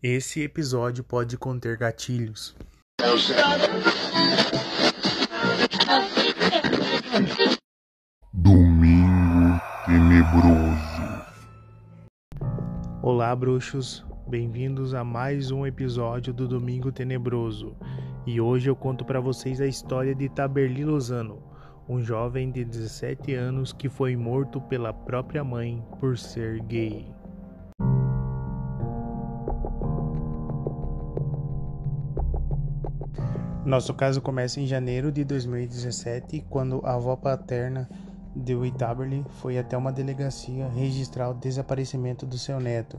Esse episódio pode conter gatilhos. Domingo Tenebroso. Olá, bruxos. Bem-vindos a mais um episódio do Domingo Tenebroso. E hoje eu conto para vocês a história de Taberli Lozano, um jovem de 17 anos que foi morto pela própria mãe por ser gay. Nosso caso começa em janeiro de 2017, quando a avó paterna de Whitaberly foi até uma delegacia registrar o desaparecimento do seu neto.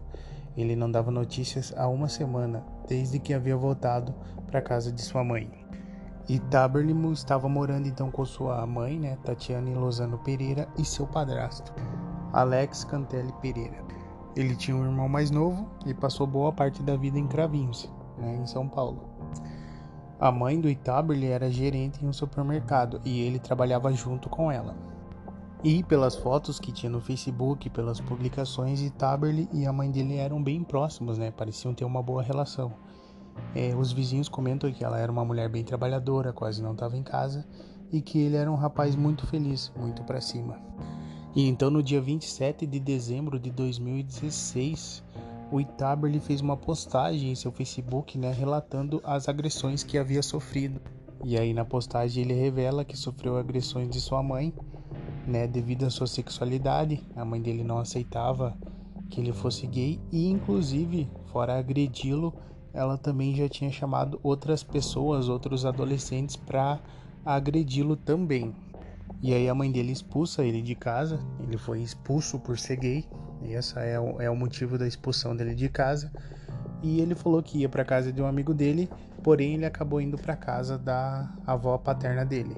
Ele não dava notícias há uma semana, desde que havia voltado para a casa de sua mãe. E estava morando então com sua mãe, né, Tatiane Lozano Pereira, e seu padrasto, Alex Cantelli Pereira. Ele tinha um irmão mais novo e passou boa parte da vida em Cravinhos, né, em São Paulo. A mãe do Itaberly era gerente em um supermercado e ele trabalhava junto com ela. E pelas fotos que tinha no Facebook, pelas publicações, Itaberly e a mãe dele eram bem próximos, né? Pareciam ter uma boa relação. É, os vizinhos comentam que ela era uma mulher bem trabalhadora, quase não estava em casa, e que ele era um rapaz muito feliz, muito para cima. E então no dia 27 de dezembro de 2016, o Itaberly fez uma postagem em seu Facebook, né, relatando as agressões que havia sofrido. E aí na postagem ele revela que sofreu agressões de sua mãe, né, devido à sua sexualidade. A mãe dele não aceitava que ele fosse gay e inclusive, fora agredi-lo, ela também já tinha chamado outras pessoas, outros adolescentes para agredi-lo também. E aí a mãe dele expulsa ele de casa, ele foi expulso por ser gay, e essa é o, é o motivo da expulsão dele de casa. E ele falou que ia para casa de um amigo dele, porém ele acabou indo para casa da avó paterna dele.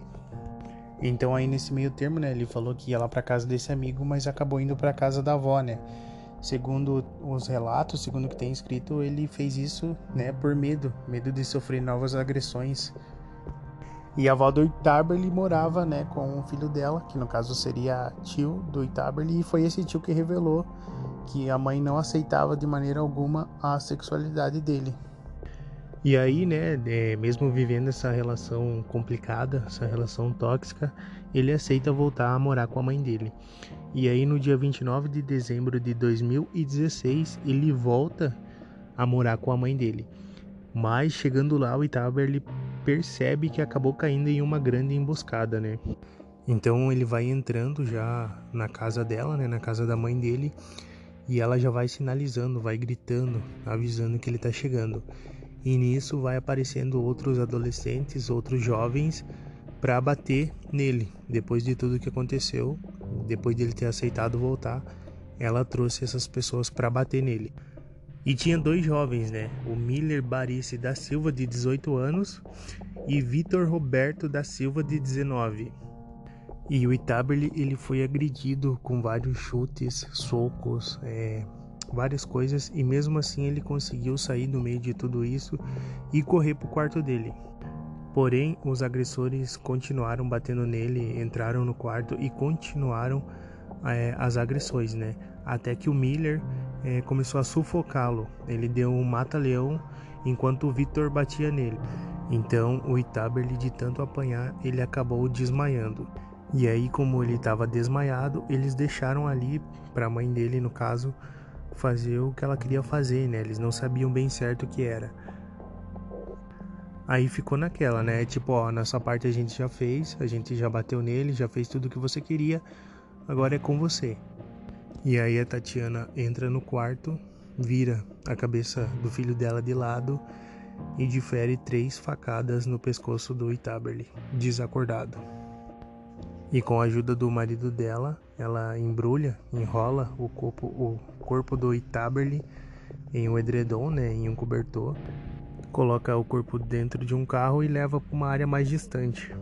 Então aí nesse meio termo, né, ele falou que ia lá para casa desse amigo, mas acabou indo para casa da avó, né? Segundo os relatos, segundo o que tem escrito, ele fez isso, né, por medo, medo de sofrer novas agressões e a avó do Itaberly morava né, com o filho dela, que no caso seria tio do Itaberly, e foi esse tio que revelou que a mãe não aceitava de maneira alguma a sexualidade dele. E aí, né, é, mesmo vivendo essa relação complicada, essa relação tóxica, ele aceita voltar a morar com a mãe dele. E aí, no dia 29 de dezembro de 2016, ele volta a morar com a mãe dele. Mas chegando lá, o Itaberly percebe que acabou caindo em uma grande emboscada, né? Então ele vai entrando já na casa dela, né, na casa da mãe dele, e ela já vai sinalizando, vai gritando, avisando que ele tá chegando. E nisso vai aparecendo outros adolescentes, outros jovens para bater nele. Depois de tudo que aconteceu, depois dele ter aceitado voltar, ela trouxe essas pessoas para bater nele. E tinha dois jovens, né? O Miller Barice da Silva, de 18 anos, e Vitor Roberto da Silva, de 19. E o Itaberly, ele foi agredido com vários chutes, socos, é, várias coisas, e mesmo assim ele conseguiu sair do meio de tudo isso e correr para o quarto dele. Porém, os agressores continuaram batendo nele, entraram no quarto e continuaram é, as agressões, né? Até que o Miller é, começou a sufocá-lo. Ele deu um mata-leão enquanto o Victor batia nele. Então o Itaberly, de tanto apanhar, ele acabou desmaiando. E aí, como ele estava desmaiado, eles deixaram ali para a mãe dele, no caso, fazer o que ela queria fazer, né? Eles não sabiam bem certo o que era. Aí ficou naquela, né? Tipo, ó, nossa parte a gente já fez, a gente já bateu nele, já fez tudo o que você queria, agora é com você. E aí a Tatiana entra no quarto, vira a cabeça do filho dela de lado e difere três facadas no pescoço do Itaberly, desacordado. E com a ajuda do marido dela, ela embrulha, enrola o corpo, o corpo do Itaberly em um edredom, né, em um cobertor, coloca o corpo dentro de um carro e leva para uma área mais distante.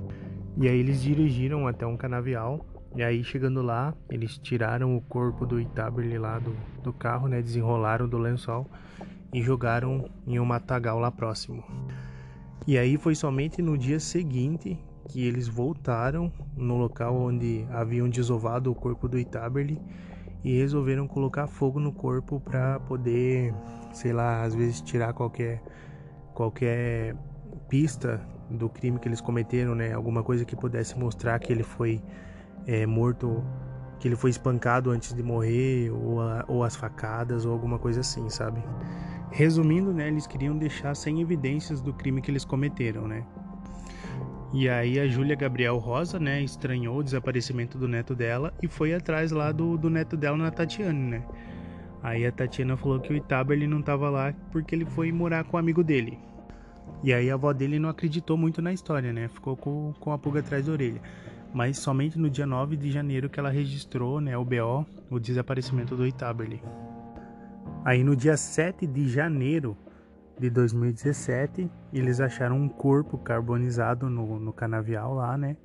E aí eles dirigiram até um canavial e aí, chegando lá, eles tiraram o corpo do Itaberly lá do, do carro, né? Desenrolaram do lençol e jogaram em um matagal lá próximo. E aí foi somente no dia seguinte que eles voltaram no local onde haviam desovado o corpo do Itaberly e resolveram colocar fogo no corpo para poder, sei lá, às vezes tirar qualquer qualquer pista do crime que eles cometeram, né? Alguma coisa que pudesse mostrar que ele foi é, morto, que ele foi espancado antes de morrer, ou, a, ou as facadas, ou alguma coisa assim, sabe? Resumindo, né? Eles queriam deixar sem evidências do crime que eles cometeram, né? E aí a Júlia Gabriel Rosa, né, estranhou o desaparecimento do neto dela e foi atrás lá do, do neto dela na Tatiane, né? Aí a Tatiana falou que o Itaba ele não tava lá porque ele foi morar com um amigo dele. E aí a avó dele não acreditou muito na história, né? Ficou com, com a pulga atrás da orelha. Mas somente no dia 9 de janeiro que ela registrou, né, o BO, o desaparecimento do Itaberly. Aí no dia 7 de janeiro de 2017, eles acharam um corpo carbonizado no, no canavial lá, né?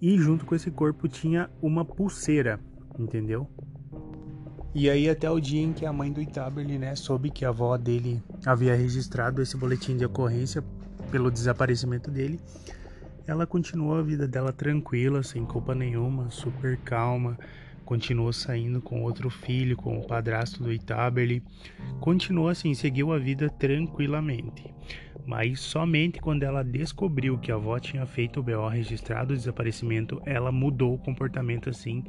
E junto com esse corpo tinha uma pulseira, entendeu? E aí até o dia em que a mãe do Itaberly, né, soube que a avó dele havia registrado esse boletim de ocorrência pelo desaparecimento dele, ela continuou a vida dela tranquila, sem culpa nenhuma, super calma, continuou saindo com outro filho, com o padrasto do Itaberly, continuou assim, seguiu a vida tranquilamente. Mas somente quando ela descobriu que a avó tinha feito o BO registrado o desaparecimento, ela mudou o comportamento assim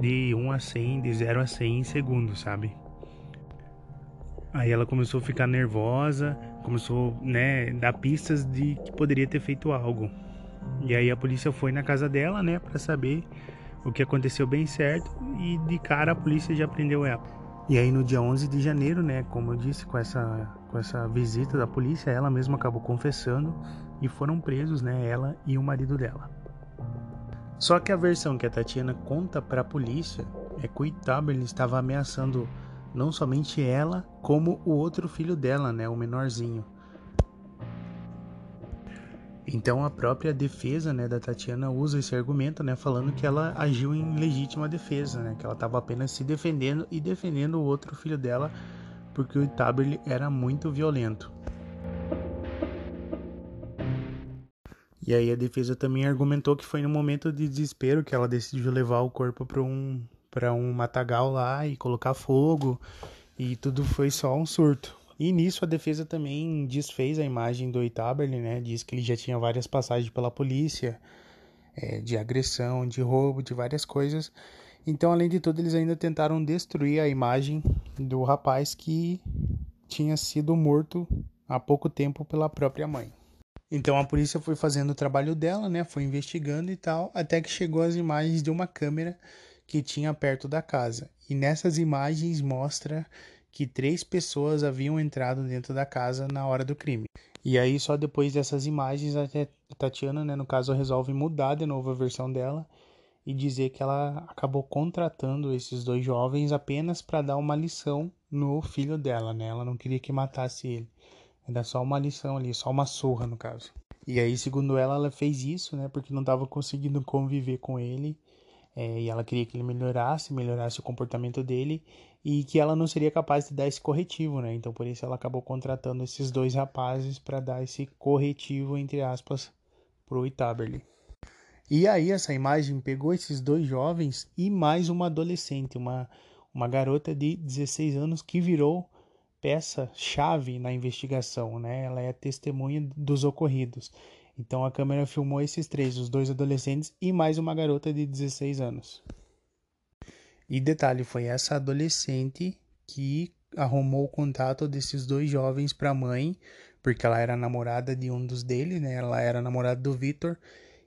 de 1 a 100, de 0 a 100 em segundos, sabe? Aí ela começou a ficar nervosa, começou, né, dar pistas de que poderia ter feito algo. E aí a polícia foi na casa dela, né, para saber o que aconteceu bem certo e de cara a polícia já prendeu ela. E aí no dia 11 de janeiro, né, como eu disse, com essa com essa visita da polícia, ela mesma acabou confessando e foram presos, né, ela e o marido dela. Só que a versão que a Tatiana conta para a polícia é que o Itaber estava ameaçando não somente ela, como o outro filho dela, né, o menorzinho. Então a própria defesa né, da Tatiana usa esse argumento, né, falando que ela agiu em legítima defesa, né, que ela estava apenas se defendendo e defendendo o outro filho dela, porque o Taberly era muito violento. E aí a defesa também argumentou que foi no momento de desespero que ela decidiu levar o corpo para um para um matagal lá e colocar fogo e tudo foi só um surto. E nisso a defesa também desfez a imagem do Itaberly, né? Diz que ele já tinha várias passagens pela polícia, é, de agressão, de roubo, de várias coisas. Então, além de tudo, eles ainda tentaram destruir a imagem do rapaz que tinha sido morto há pouco tempo pela própria mãe. Então a polícia foi fazendo o trabalho dela, né? Foi investigando e tal, até que chegou as imagens de uma câmera que tinha perto da casa. E nessas imagens mostra que três pessoas haviam entrado dentro da casa na hora do crime. E aí, só depois dessas imagens, a Tatiana, né, no caso, resolve mudar de novo a versão dela e dizer que ela acabou contratando esses dois jovens apenas para dar uma lição no filho dela, né? Ela não queria que matasse ele. Era só uma lição ali, só uma surra no caso. E aí, segundo ela, ela fez isso, né? Porque não estava conseguindo conviver com ele. É, e ela queria que ele melhorasse, melhorasse o comportamento dele e que ela não seria capaz de dar esse corretivo, né? Então por isso ela acabou contratando esses dois rapazes para dar esse corretivo entre aspas pro Itaberly. E aí essa imagem pegou esses dois jovens e mais uma adolescente, uma uma garota de 16 anos que virou peça chave na investigação, né? Ela é testemunha dos ocorridos. Então a câmera filmou esses três, os dois adolescentes e mais uma garota de 16 anos. E detalhe, foi essa adolescente que arrumou o contato desses dois jovens para a mãe, porque ela era namorada de um dos deles, né? Ela era namorada do Vitor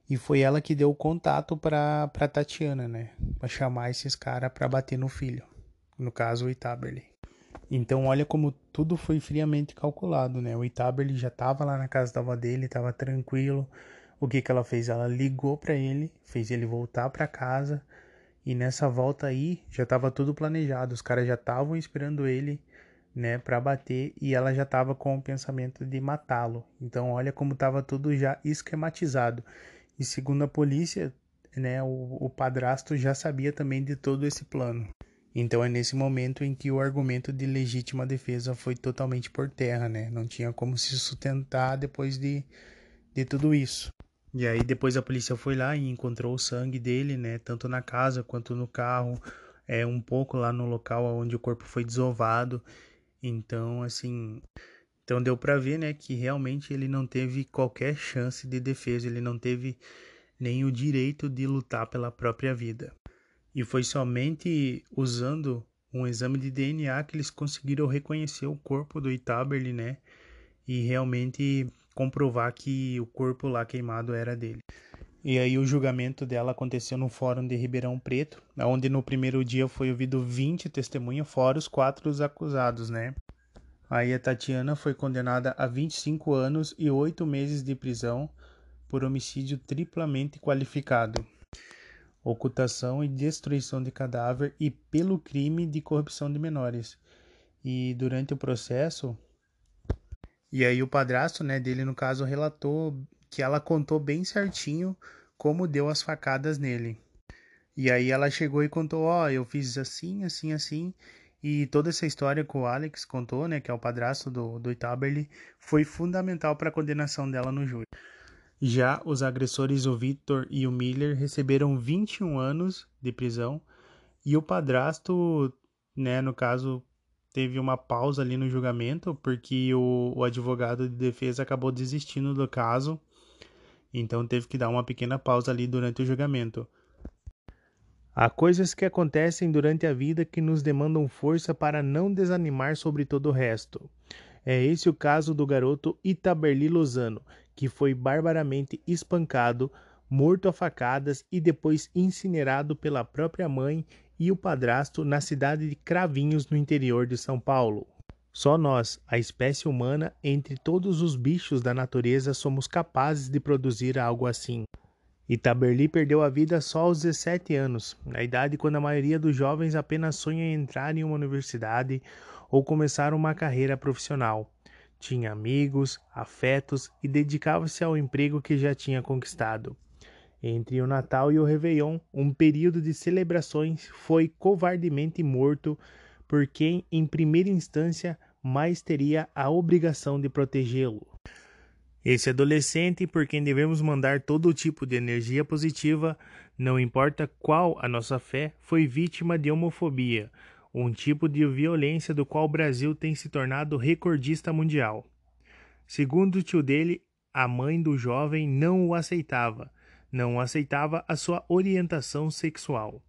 e foi ela que deu o contato para para Tatiana, né? Para chamar esses caras para bater no filho. No caso, o Itaberly. Então, olha como tudo foi friamente calculado, né? O Itaberly já estava lá na casa da avó dele, estava tranquilo. O que que ela fez? Ela ligou para ele, fez ele voltar para casa e nessa volta aí já estava tudo planejado, os caras já estavam esperando ele, né, para bater e ela já estava com o pensamento de matá-lo. Então olha como estava tudo já esquematizado. E segundo a polícia, né, o, o padrasto já sabia também de todo esse plano. Então é nesse momento em que o argumento de legítima defesa foi totalmente por terra, né? Não tinha como se sustentar depois de, de tudo isso. E aí depois a polícia foi lá e encontrou o sangue dele, né? Tanto na casa quanto no carro. é um pouco lá no local onde o corpo foi desovado. Então, assim, então deu para ver, né, que realmente ele não teve qualquer chance de defesa, ele não teve nem o direito de lutar pela própria vida. E foi somente usando um exame de DNA que eles conseguiram reconhecer o corpo do Itaberli, né? E realmente comprovar que o corpo lá queimado era dele. E aí o julgamento dela aconteceu no Fórum de Ribeirão Preto, onde no primeiro dia foi ouvido 20 testemunhas, fora os quatro acusados, né? Aí a Tatiana foi condenada a 25 anos e 8 meses de prisão por homicídio triplamente qualificado ocultação e destruição de cadáver e pelo crime de corrupção de menores. E durante o processo, e aí o padrasto, né, dele no caso relatou que ela contou bem certinho como deu as facadas nele. E aí ela chegou e contou, ó, oh, eu fiz assim, assim, assim, e toda essa história que o Alex contou, né, que é o padrasto do, do Itaberli, foi fundamental para a condenação dela no júri. Já os agressores, o Victor e o Miller, receberam 21 anos de prisão e o padrasto, né, no caso, teve uma pausa ali no julgamento porque o, o advogado de defesa acabou desistindo do caso, então teve que dar uma pequena pausa ali durante o julgamento. Há coisas que acontecem durante a vida que nos demandam força para não desanimar sobre todo o resto. É esse o caso do garoto Itaberli Lozano, que foi barbaramente espancado, morto a facadas e depois incinerado pela própria mãe e o padrasto na cidade de Cravinhos, no interior de São Paulo. Só nós, a espécie humana, entre todos os bichos da natureza, somos capazes de produzir algo assim. Itaberli perdeu a vida só aos 17 anos, na idade quando a maioria dos jovens apenas sonha em entrar em uma universidade ou começar uma carreira profissional. Tinha amigos, afetos e dedicava-se ao emprego que já tinha conquistado. Entre o Natal e o Réveillon, um período de celebrações, foi covardemente morto por quem, em primeira instância, mais teria a obrigação de protegê-lo. Esse adolescente, por quem devemos mandar todo tipo de energia positiva, não importa qual a nossa fé, foi vítima de homofobia, um tipo de violência do qual o Brasil tem se tornado recordista mundial. Segundo o tio dele, a mãe do jovem não o aceitava, não aceitava a sua orientação sexual.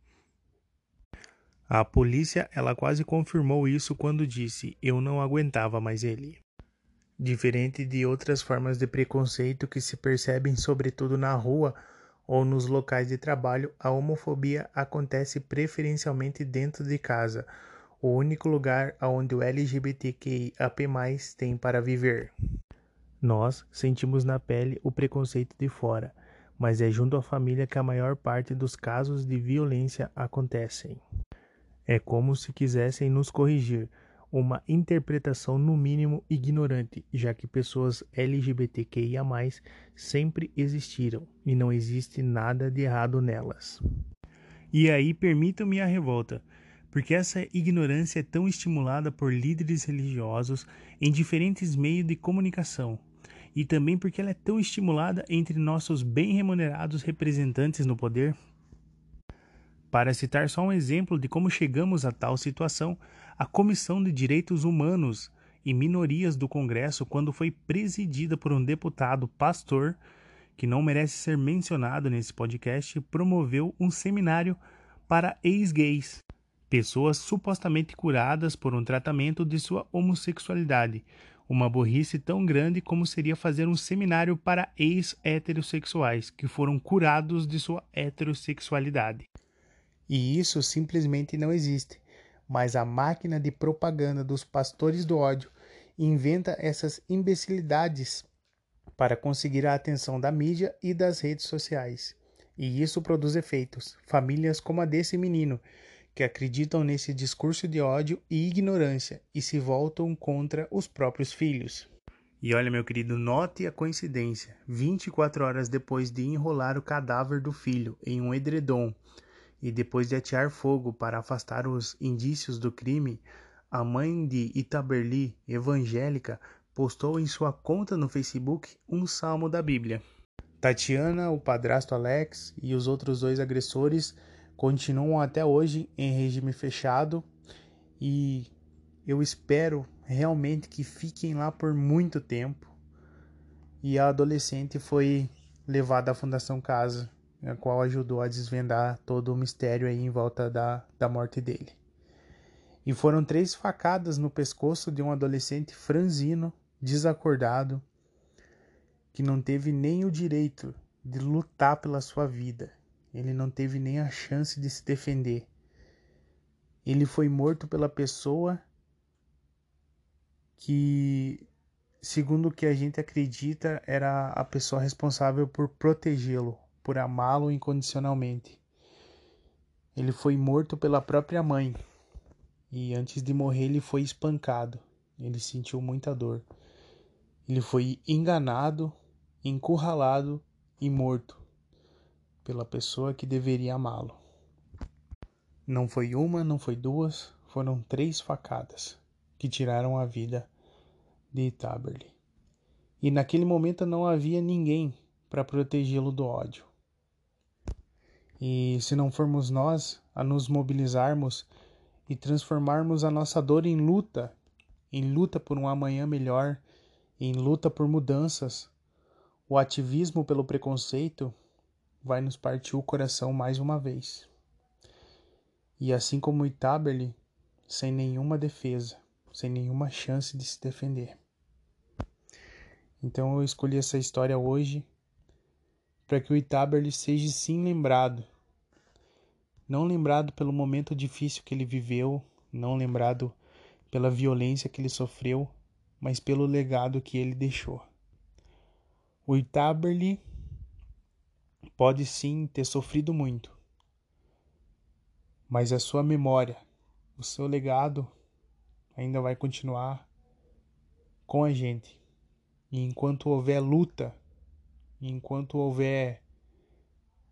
A polícia, ela quase confirmou isso quando disse: "Eu não aguentava mais ele". Diferente de outras formas de preconceito que se percebem sobretudo na rua, ou nos locais de trabalho, a homofobia acontece preferencialmente dentro de casa, o único lugar onde o LGBTQIAP+, tem para viver. Nós sentimos na pele o preconceito de fora, mas é junto à família que a maior parte dos casos de violência acontecem. É como se quisessem nos corrigir, uma interpretação no mínimo ignorante, já que pessoas LGBTQIA+ sempre existiram e não existe nada de errado nelas. E aí permitam-me a revolta, porque essa ignorância é tão estimulada por líderes religiosos em diferentes meios de comunicação, e também porque ela é tão estimulada entre nossos bem remunerados representantes no poder. Para citar só um exemplo de como chegamos a tal situação, a Comissão de Direitos Humanos e Minorias do Congresso, quando foi presidida por um deputado pastor, que não merece ser mencionado nesse podcast, promoveu um seminário para ex-gays, pessoas supostamente curadas por um tratamento de sua homossexualidade. Uma burrice tão grande como seria fazer um seminário para ex-heterossexuais que foram curados de sua heterossexualidade. E isso simplesmente não existe mas a máquina de propaganda dos pastores do ódio inventa essas imbecilidades para conseguir a atenção da mídia e das redes sociais. E isso produz efeitos. Famílias como a desse menino, que acreditam nesse discurso de ódio e ignorância e se voltam contra os próprios filhos. E olha, meu querido, note a coincidência. 24 horas depois de enrolar o cadáver do filho em um edredom e depois de atear fogo para afastar os indícios do crime, a mãe de Itaberli, evangélica, postou em sua conta no Facebook um salmo da Bíblia. Tatiana, o padrasto Alex e os outros dois agressores continuam até hoje em regime fechado e eu espero realmente que fiquem lá por muito tempo. E a adolescente foi levada à Fundação Casa, a qual ajudou a desvendar todo o mistério aí em volta da, da morte dele. E foram três facadas no pescoço de um adolescente franzino, desacordado, que não teve nem o direito de lutar pela sua vida. Ele não teve nem a chance de se defender. Ele foi morto pela pessoa que, segundo o que a gente acredita, era a pessoa responsável por protegê-lo, por amá-lo incondicionalmente. Ele foi morto pela própria mãe. E antes de morrer, ele foi espancado. Ele sentiu muita dor. Ele foi enganado, encurralado e morto pela pessoa que deveria amá-lo. Não foi uma, não foi duas, foram três facadas que tiraram a vida de Taberley. E naquele momento não havia ninguém para protegê-lo do ódio. E se não formos nós a nos mobilizarmos e transformarmos a nossa dor em luta, em luta por um amanhã melhor, em luta por mudanças, o ativismo pelo preconceito vai nos partir o coração mais uma vez. E assim como Itaberli, sem nenhuma defesa, sem nenhuma chance de se defender. Então eu escolhi essa história hoje para que o Itaberli seja sim lembrado. Não lembrado pelo momento difícil que ele viveu, não lembrado pela violência que ele sofreu, mas pelo legado que ele deixou. O Itaberli pode sim ter sofrido muito, mas a sua memória, o seu legado ainda vai continuar com a gente. E enquanto houver luta, enquanto houver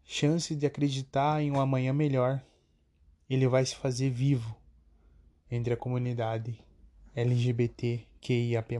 chance de acreditar em um amanhã melhor, ele vai se fazer vivo entre a comunidade LGBTQIAP+.